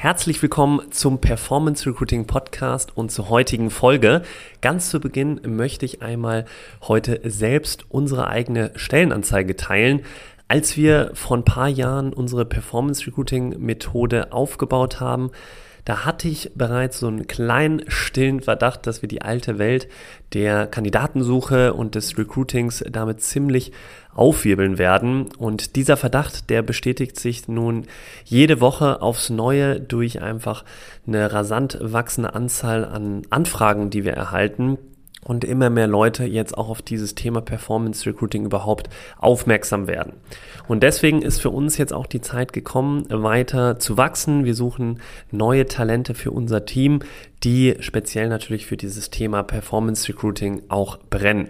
Herzlich willkommen zum Performance Recruiting Podcast und zur heutigen Folge. Ganz zu Beginn möchte ich einmal heute selbst unsere eigene Stellenanzeige teilen. Als wir vor ein paar Jahren unsere Performance Recruiting Methode aufgebaut haben, da hatte ich bereits so einen kleinen stillen Verdacht, dass wir die alte Welt der Kandidatensuche und des Recruitings damit ziemlich aufwirbeln werden. Und dieser Verdacht, der bestätigt sich nun jede Woche aufs Neue durch einfach eine rasant wachsende Anzahl an Anfragen, die wir erhalten und immer mehr Leute jetzt auch auf dieses Thema Performance Recruiting überhaupt aufmerksam werden. Und deswegen ist für uns jetzt auch die Zeit gekommen, weiter zu wachsen. Wir suchen neue Talente für unser Team, die speziell natürlich für dieses Thema Performance Recruiting auch brennen.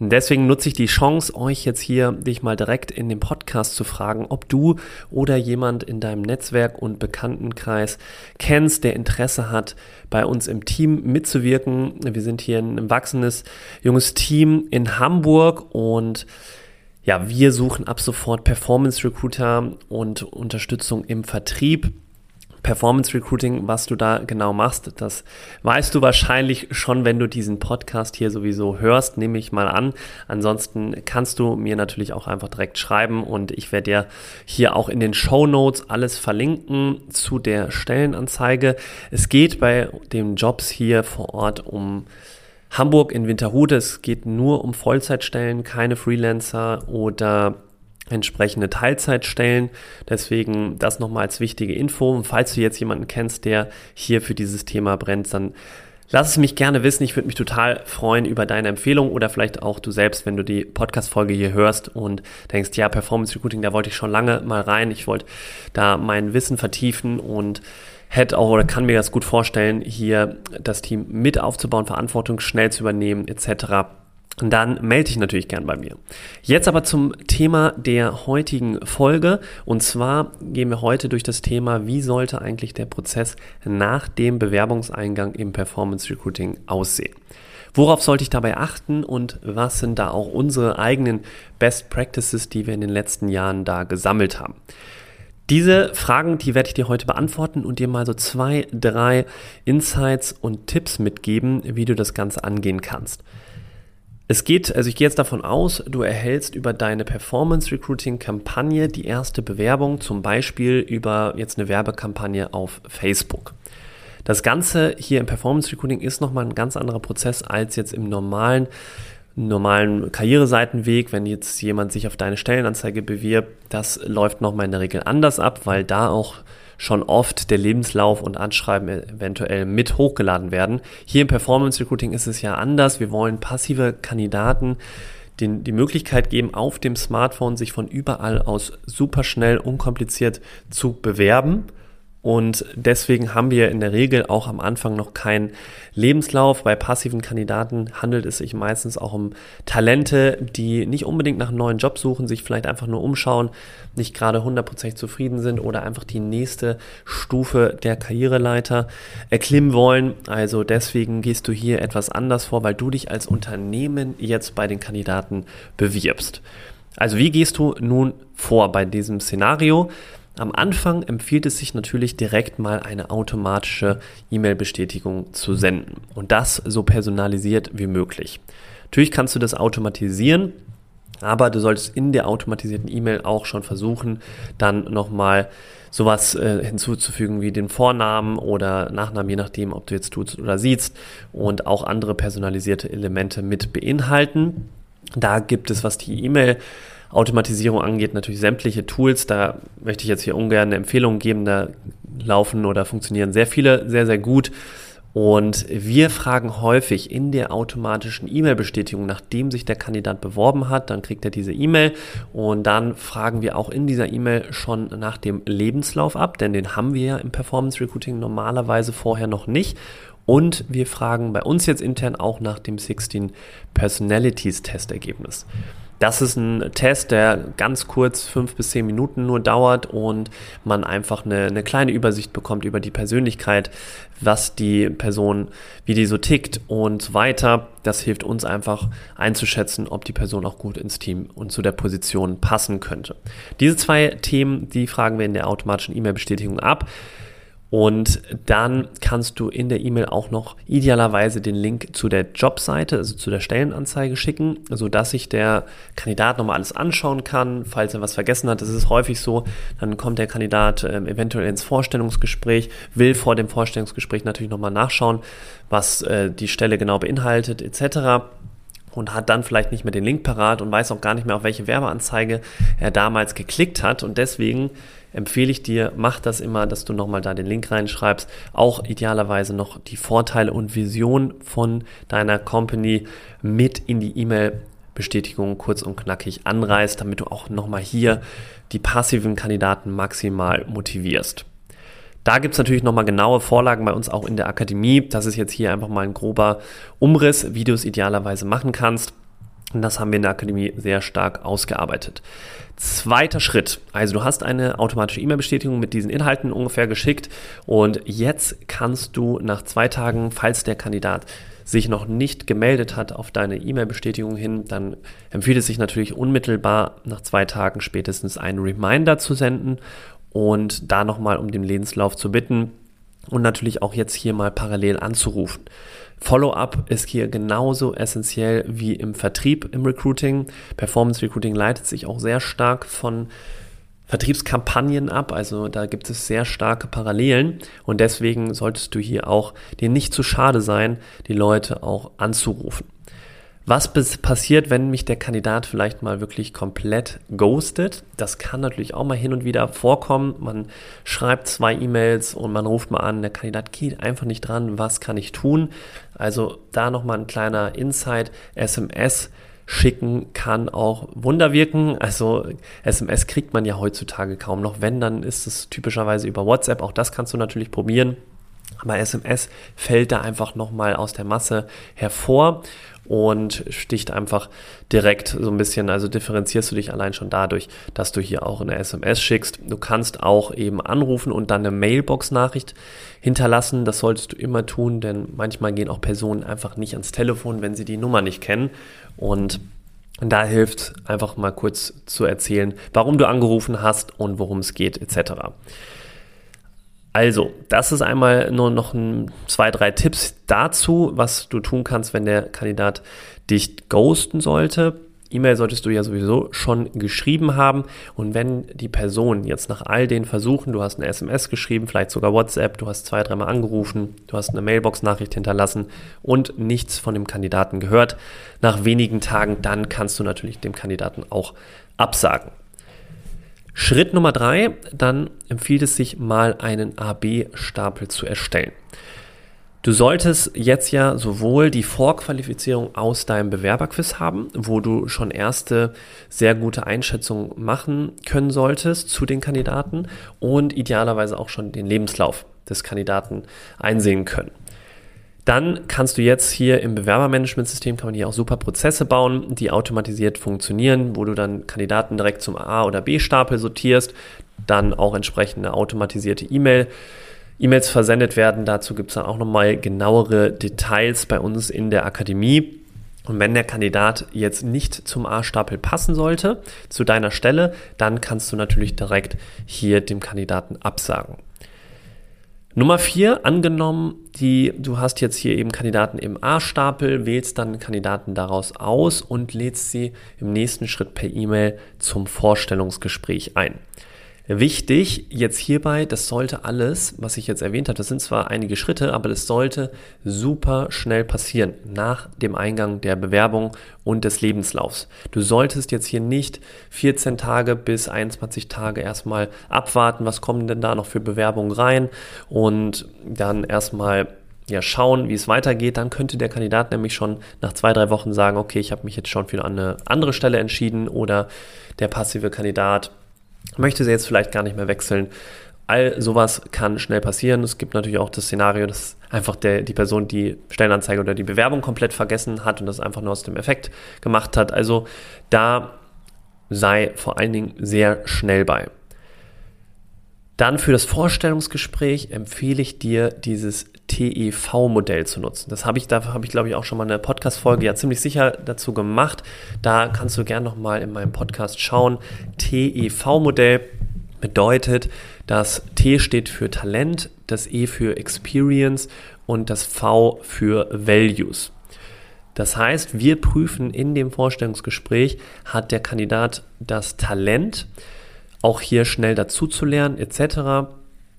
Deswegen nutze ich die Chance, euch jetzt hier dich mal direkt in dem Podcast zu fragen, ob du oder jemand in deinem Netzwerk und Bekanntenkreis kennst, der Interesse hat, bei uns im Team mitzuwirken. Wir sind hier ein wachsendes junges Team in Hamburg und ja, wir suchen ab sofort Performance Recruiter und Unterstützung im Vertrieb. Performance Recruiting, was du da genau machst, das weißt du wahrscheinlich schon, wenn du diesen Podcast hier sowieso hörst, nehme ich mal an. Ansonsten kannst du mir natürlich auch einfach direkt schreiben und ich werde dir hier auch in den Show Notes alles verlinken zu der Stellenanzeige. Es geht bei den Jobs hier vor Ort um Hamburg in Winterhude. Es geht nur um Vollzeitstellen, keine Freelancer oder entsprechende Teilzeitstellen. Deswegen das nochmal als wichtige Info. Und falls du jetzt jemanden kennst, der hier für dieses Thema brennt, dann lass es mich gerne wissen. Ich würde mich total freuen über deine Empfehlung oder vielleicht auch du selbst, wenn du die Podcast-Folge hier hörst und denkst, ja, Performance Recruiting, da wollte ich schon lange mal rein. Ich wollte da mein Wissen vertiefen und hätte auch oder kann mir das gut vorstellen, hier das Team mit aufzubauen, Verantwortung schnell zu übernehmen etc dann melde dich natürlich gern bei mir. Jetzt aber zum Thema der heutigen Folge. Und zwar gehen wir heute durch das Thema, wie sollte eigentlich der Prozess nach dem Bewerbungseingang im Performance Recruiting aussehen. Worauf sollte ich dabei achten und was sind da auch unsere eigenen Best Practices, die wir in den letzten Jahren da gesammelt haben? Diese Fragen, die werde ich dir heute beantworten und dir mal so zwei, drei Insights und Tipps mitgeben, wie du das Ganze angehen kannst. Es geht, also ich gehe jetzt davon aus, du erhältst über deine Performance Recruiting Kampagne die erste Bewerbung, zum Beispiel über jetzt eine Werbekampagne auf Facebook. Das Ganze hier im Performance Recruiting ist nochmal ein ganz anderer Prozess als jetzt im normalen, normalen Karriereseitenweg. Wenn jetzt jemand sich auf deine Stellenanzeige bewirbt, das läuft nochmal in der Regel anders ab, weil da auch schon oft der Lebenslauf und Anschreiben eventuell mit hochgeladen werden. Hier im Performance Recruiting ist es ja anders. Wir wollen passive Kandidaten den, die Möglichkeit geben, auf dem Smartphone sich von überall aus super schnell, unkompliziert zu bewerben und deswegen haben wir in der Regel auch am Anfang noch keinen Lebenslauf. Bei passiven Kandidaten handelt es sich meistens auch um Talente, die nicht unbedingt nach einem neuen Job suchen, sich vielleicht einfach nur umschauen, nicht gerade hundertprozentig zufrieden sind oder einfach die nächste Stufe der Karriereleiter erklimmen wollen. Also deswegen gehst du hier etwas anders vor, weil du dich als Unternehmen jetzt bei den Kandidaten bewirbst. Also wie gehst du nun vor bei diesem Szenario? Am Anfang empfiehlt es sich natürlich direkt mal eine automatische E-Mail-Bestätigung zu senden und das so personalisiert wie möglich. Natürlich kannst du das automatisieren, aber du solltest in der automatisierten E-Mail auch schon versuchen, dann nochmal sowas äh, hinzuzufügen wie den Vornamen oder Nachnamen, je nachdem, ob du jetzt tust oder siehst und auch andere personalisierte Elemente mit beinhalten. Da gibt es, was die E-Mail Automatisierung angeht, natürlich sämtliche Tools. Da möchte ich jetzt hier ungern eine Empfehlung geben. Da laufen oder funktionieren sehr viele sehr, sehr gut. Und wir fragen häufig in der automatischen E-Mail-Bestätigung, nachdem sich der Kandidat beworben hat, dann kriegt er diese E-Mail und dann fragen wir auch in dieser E-Mail schon nach dem Lebenslauf ab, denn den haben wir ja im Performance Recruiting normalerweise vorher noch nicht. Und wir fragen bei uns jetzt intern auch nach dem 16 Personalities Testergebnis. Das ist ein Test, der ganz kurz, fünf bis zehn Minuten nur dauert und man einfach eine, eine kleine Übersicht bekommt über die Persönlichkeit, was die Person, wie die so tickt und so weiter. Das hilft uns einfach einzuschätzen, ob die Person auch gut ins Team und zu der Position passen könnte. Diese zwei Themen, die fragen wir in der automatischen E-Mail-Bestätigung ab. Und dann kannst du in der E-Mail auch noch idealerweise den Link zu der Jobseite, also zu der Stellenanzeige schicken, sodass sich der Kandidat nochmal alles anschauen kann, falls er was vergessen hat. Das ist häufig so, dann kommt der Kandidat ähm, eventuell ins Vorstellungsgespräch, will vor dem Vorstellungsgespräch natürlich nochmal nachschauen, was äh, die Stelle genau beinhaltet etc und hat dann vielleicht nicht mehr den Link parat und weiß auch gar nicht mehr, auf welche Werbeanzeige er damals geklickt hat. Und deswegen empfehle ich dir, mach das immer, dass du nochmal da den Link reinschreibst. Auch idealerweise noch die Vorteile und Vision von deiner Company mit in die E-Mail Bestätigung kurz und knackig anreißt, damit du auch nochmal hier die passiven Kandidaten maximal motivierst. Da gibt es natürlich nochmal genaue Vorlagen bei uns auch in der Akademie. Das ist jetzt hier einfach mal ein grober Umriss, wie du es idealerweise machen kannst. Und das haben wir in der Akademie sehr stark ausgearbeitet. Zweiter Schritt. Also du hast eine automatische E-Mail-Bestätigung mit diesen Inhalten ungefähr geschickt und jetzt kannst du nach zwei Tagen, falls der Kandidat sich noch nicht gemeldet hat auf deine E-Mail-Bestätigung hin, dann empfiehlt es sich natürlich unmittelbar nach zwei Tagen spätestens einen Reminder zu senden und da nochmal um den Lebenslauf zu bitten und natürlich auch jetzt hier mal parallel anzurufen. Follow-up ist hier genauso essentiell wie im Vertrieb, im Recruiting. Performance Recruiting leitet sich auch sehr stark von Vertriebskampagnen ab, also da gibt es sehr starke Parallelen und deswegen solltest du hier auch dir nicht zu schade sein, die Leute auch anzurufen. Was passiert, wenn mich der Kandidat vielleicht mal wirklich komplett ghostet? Das kann natürlich auch mal hin und wieder vorkommen. Man schreibt zwei E-Mails und man ruft mal an, der Kandidat geht einfach nicht dran. Was kann ich tun? Also da nochmal ein kleiner Insight. SMS schicken kann auch Wunder wirken. Also SMS kriegt man ja heutzutage kaum noch. Wenn, dann ist es typischerweise über WhatsApp. Auch das kannst du natürlich probieren. Aber SMS fällt da einfach nochmal aus der Masse hervor und sticht einfach direkt so ein bisschen, also differenzierst du dich allein schon dadurch, dass du hier auch eine SMS schickst. Du kannst auch eben anrufen und dann eine Mailbox-Nachricht hinterlassen. Das solltest du immer tun, denn manchmal gehen auch Personen einfach nicht ans Telefon, wenn sie die Nummer nicht kennen. Und da hilft einfach mal kurz zu erzählen, warum du angerufen hast und worum es geht, etc. Also, das ist einmal nur noch ein, zwei, drei Tipps dazu, was du tun kannst, wenn der Kandidat dich ghosten sollte. E-Mail solltest du ja sowieso schon geschrieben haben. Und wenn die Person jetzt nach all den Versuchen, du hast eine SMS geschrieben, vielleicht sogar WhatsApp, du hast zwei, dreimal angerufen, du hast eine Mailbox-Nachricht hinterlassen und nichts von dem Kandidaten gehört, nach wenigen Tagen, dann kannst du natürlich dem Kandidaten auch absagen. Schritt Nummer drei, dann empfiehlt es sich mal einen AB-Stapel zu erstellen. Du solltest jetzt ja sowohl die Vorqualifizierung aus deinem Bewerberquiz haben, wo du schon erste sehr gute Einschätzungen machen können solltest zu den Kandidaten und idealerweise auch schon den Lebenslauf des Kandidaten einsehen können. Dann kannst du jetzt hier im Bewerbermanagementsystem kann man hier auch super Prozesse bauen, die automatisiert funktionieren, wo du dann Kandidaten direkt zum A- oder B-Stapel sortierst, dann auch entsprechende automatisierte E-Mail. E-Mails versendet werden. Dazu gibt es dann auch nochmal genauere Details bei uns in der Akademie. Und wenn der Kandidat jetzt nicht zum A-Stapel passen sollte, zu deiner Stelle, dann kannst du natürlich direkt hier dem Kandidaten absagen. Nummer vier, angenommen, die, du hast jetzt hier eben Kandidaten im A-Stapel, wählst dann Kandidaten daraus aus und lädst sie im nächsten Schritt per E-Mail zum Vorstellungsgespräch ein. Wichtig jetzt hierbei, das sollte alles, was ich jetzt erwähnt habe, das sind zwar einige Schritte, aber das sollte super schnell passieren nach dem Eingang der Bewerbung und des Lebenslaufs. Du solltest jetzt hier nicht 14 Tage bis 21 Tage erstmal abwarten, was kommen denn da noch für Bewerbungen rein und dann erstmal ja, schauen, wie es weitergeht, dann könnte der Kandidat nämlich schon nach zwei, drei Wochen sagen, okay, ich habe mich jetzt schon für eine andere Stelle entschieden oder der passive Kandidat möchte sie jetzt vielleicht gar nicht mehr wechseln All sowas kann schnell passieren. Es gibt natürlich auch das Szenario, dass einfach der, die Person die Stellenanzeige oder die Bewerbung komplett vergessen hat und das einfach nur aus dem Effekt gemacht hat. Also da sei vor allen Dingen sehr schnell bei. Dann für das Vorstellungsgespräch empfehle ich dir dieses TEV-Modell zu nutzen. Das habe ich, da habe ich glaube ich auch schon mal eine Podcast-Folge ja ziemlich sicher dazu gemacht. Da kannst du gerne nochmal in meinem Podcast schauen. TEV-Modell bedeutet, dass T steht für Talent, das E für Experience und das V für Values. Das heißt, wir prüfen in dem Vorstellungsgespräch, hat der Kandidat das Talent, auch hier schnell dazu zu lernen, etc.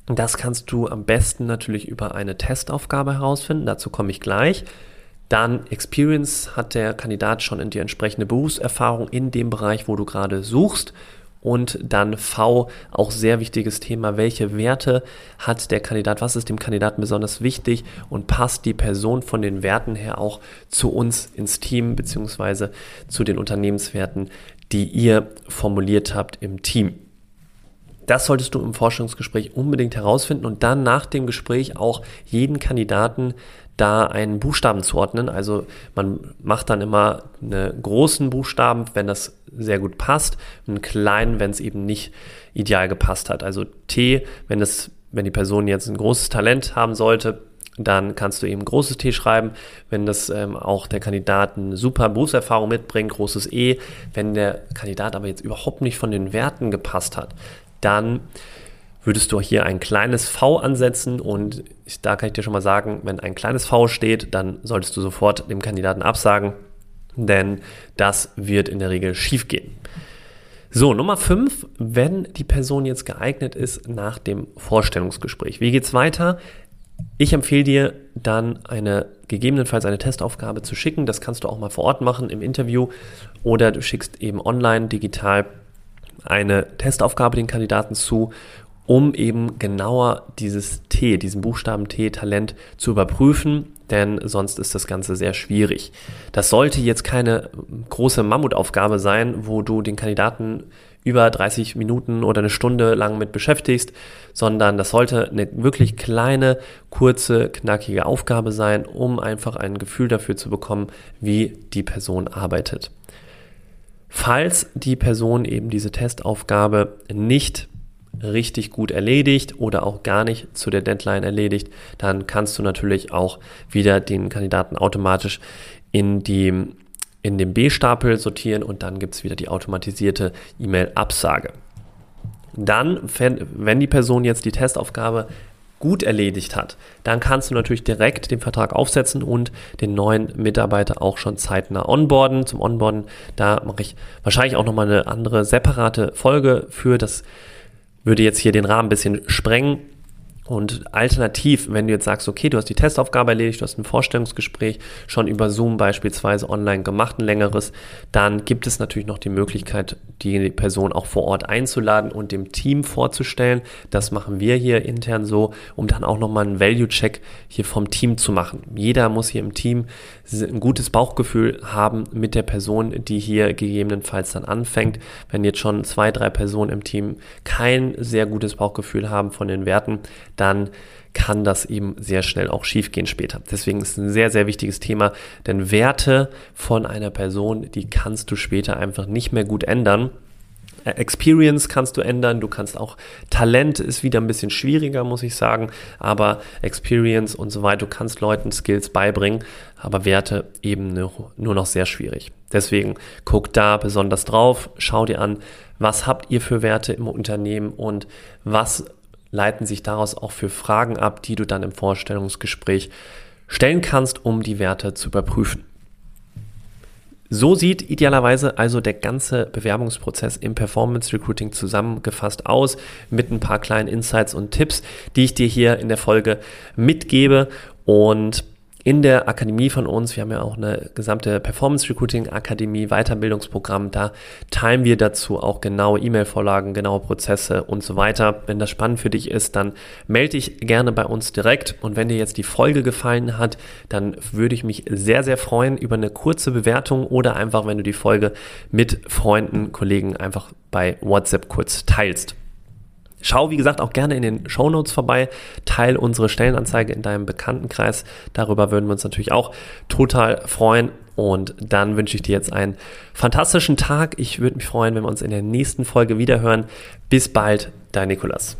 Das kannst du am besten natürlich über eine Testaufgabe herausfinden, dazu komme ich gleich. Dann Experience hat der Kandidat schon in die entsprechende Berufserfahrung in dem Bereich, wo du gerade suchst. Und dann V, auch sehr wichtiges Thema, welche Werte hat der Kandidat, was ist dem Kandidaten besonders wichtig und passt die Person von den Werten her auch zu uns ins Team beziehungsweise zu den Unternehmenswerten, die ihr formuliert habt im Team. Das solltest du im Forschungsgespräch unbedingt herausfinden und dann nach dem Gespräch auch jeden Kandidaten da einen Buchstaben zuordnen. Also man macht dann immer einen großen Buchstaben, wenn das sehr gut passt, einen kleinen, wenn es eben nicht ideal gepasst hat. Also T, wenn es, wenn die Person jetzt ein großes Talent haben sollte, dann kannst du eben großes T schreiben. Wenn das ähm, auch der Kandidat eine super Berufserfahrung mitbringt, großes E. Wenn der Kandidat aber jetzt überhaupt nicht von den Werten gepasst hat, dann würdest du hier ein kleines V ansetzen und da kann ich dir schon mal sagen, wenn ein kleines V steht, dann solltest du sofort dem Kandidaten absagen, denn das wird in der Regel schief gehen. So, Nummer 5, wenn die Person jetzt geeignet ist nach dem Vorstellungsgespräch. Wie geht's weiter? Ich empfehle dir dann eine gegebenenfalls eine Testaufgabe zu schicken. Das kannst du auch mal vor Ort machen im Interview oder du schickst eben online digital eine Testaufgabe den Kandidaten zu um eben genauer dieses T, diesen Buchstaben T Talent zu überprüfen, denn sonst ist das Ganze sehr schwierig. Das sollte jetzt keine große Mammutaufgabe sein, wo du den Kandidaten über 30 Minuten oder eine Stunde lang mit beschäftigst, sondern das sollte eine wirklich kleine, kurze, knackige Aufgabe sein, um einfach ein Gefühl dafür zu bekommen, wie die Person arbeitet. Falls die Person eben diese Testaufgabe nicht richtig gut erledigt oder auch gar nicht zu der Deadline erledigt, dann kannst du natürlich auch wieder den Kandidaten automatisch in die in den B-Stapel sortieren und dann gibt es wieder die automatisierte E-Mail-Absage. Dann, wenn die Person jetzt die Testaufgabe gut erledigt hat, dann kannst du natürlich direkt den Vertrag aufsetzen und den neuen Mitarbeiter auch schon zeitnah onboarden. Zum Onboarden, da mache ich wahrscheinlich auch nochmal eine andere separate Folge für das würde jetzt hier den Rahmen ein bisschen sprengen. Und alternativ, wenn du jetzt sagst, okay, du hast die Testaufgabe erledigt, du hast ein Vorstellungsgespräch schon über Zoom beispielsweise online gemacht, ein längeres, dann gibt es natürlich noch die Möglichkeit, die Person auch vor Ort einzuladen und dem Team vorzustellen. Das machen wir hier intern so, um dann auch nochmal einen Value-Check hier vom Team zu machen. Jeder muss hier im Team ein gutes Bauchgefühl haben mit der Person, die hier gegebenenfalls dann anfängt. Wenn jetzt schon zwei, drei Personen im Team kein sehr gutes Bauchgefühl haben von den Werten, dann kann das eben sehr schnell auch schiefgehen später. Deswegen ist es ein sehr, sehr wichtiges Thema, denn Werte von einer Person, die kannst du später einfach nicht mehr gut ändern. Äh, Experience kannst du ändern, du kannst auch Talent ist wieder ein bisschen schwieriger, muss ich sagen, aber Experience und so weiter, du kannst Leuten Skills beibringen, aber Werte eben nur noch sehr schwierig. Deswegen guck da besonders drauf, schau dir an, was habt ihr für Werte im Unternehmen und was leiten sich daraus auch für Fragen ab, die du dann im Vorstellungsgespräch stellen kannst, um die Werte zu überprüfen. So sieht idealerweise also der ganze Bewerbungsprozess im Performance Recruiting zusammengefasst aus mit ein paar kleinen Insights und Tipps, die ich dir hier in der Folge mitgebe und in der Akademie von uns, wir haben ja auch eine gesamte Performance Recruiting Akademie, Weiterbildungsprogramm, da teilen wir dazu auch genaue E-Mail-Vorlagen, genaue Prozesse und so weiter. Wenn das spannend für dich ist, dann melde dich gerne bei uns direkt. Und wenn dir jetzt die Folge gefallen hat, dann würde ich mich sehr, sehr freuen über eine kurze Bewertung oder einfach, wenn du die Folge mit Freunden, Kollegen einfach bei WhatsApp kurz teilst. Schau, wie gesagt, auch gerne in den Show Notes vorbei. Teil unsere Stellenanzeige in deinem Bekanntenkreis. Darüber würden wir uns natürlich auch total freuen. Und dann wünsche ich dir jetzt einen fantastischen Tag. Ich würde mich freuen, wenn wir uns in der nächsten Folge wiederhören. Bis bald, dein Nikolas.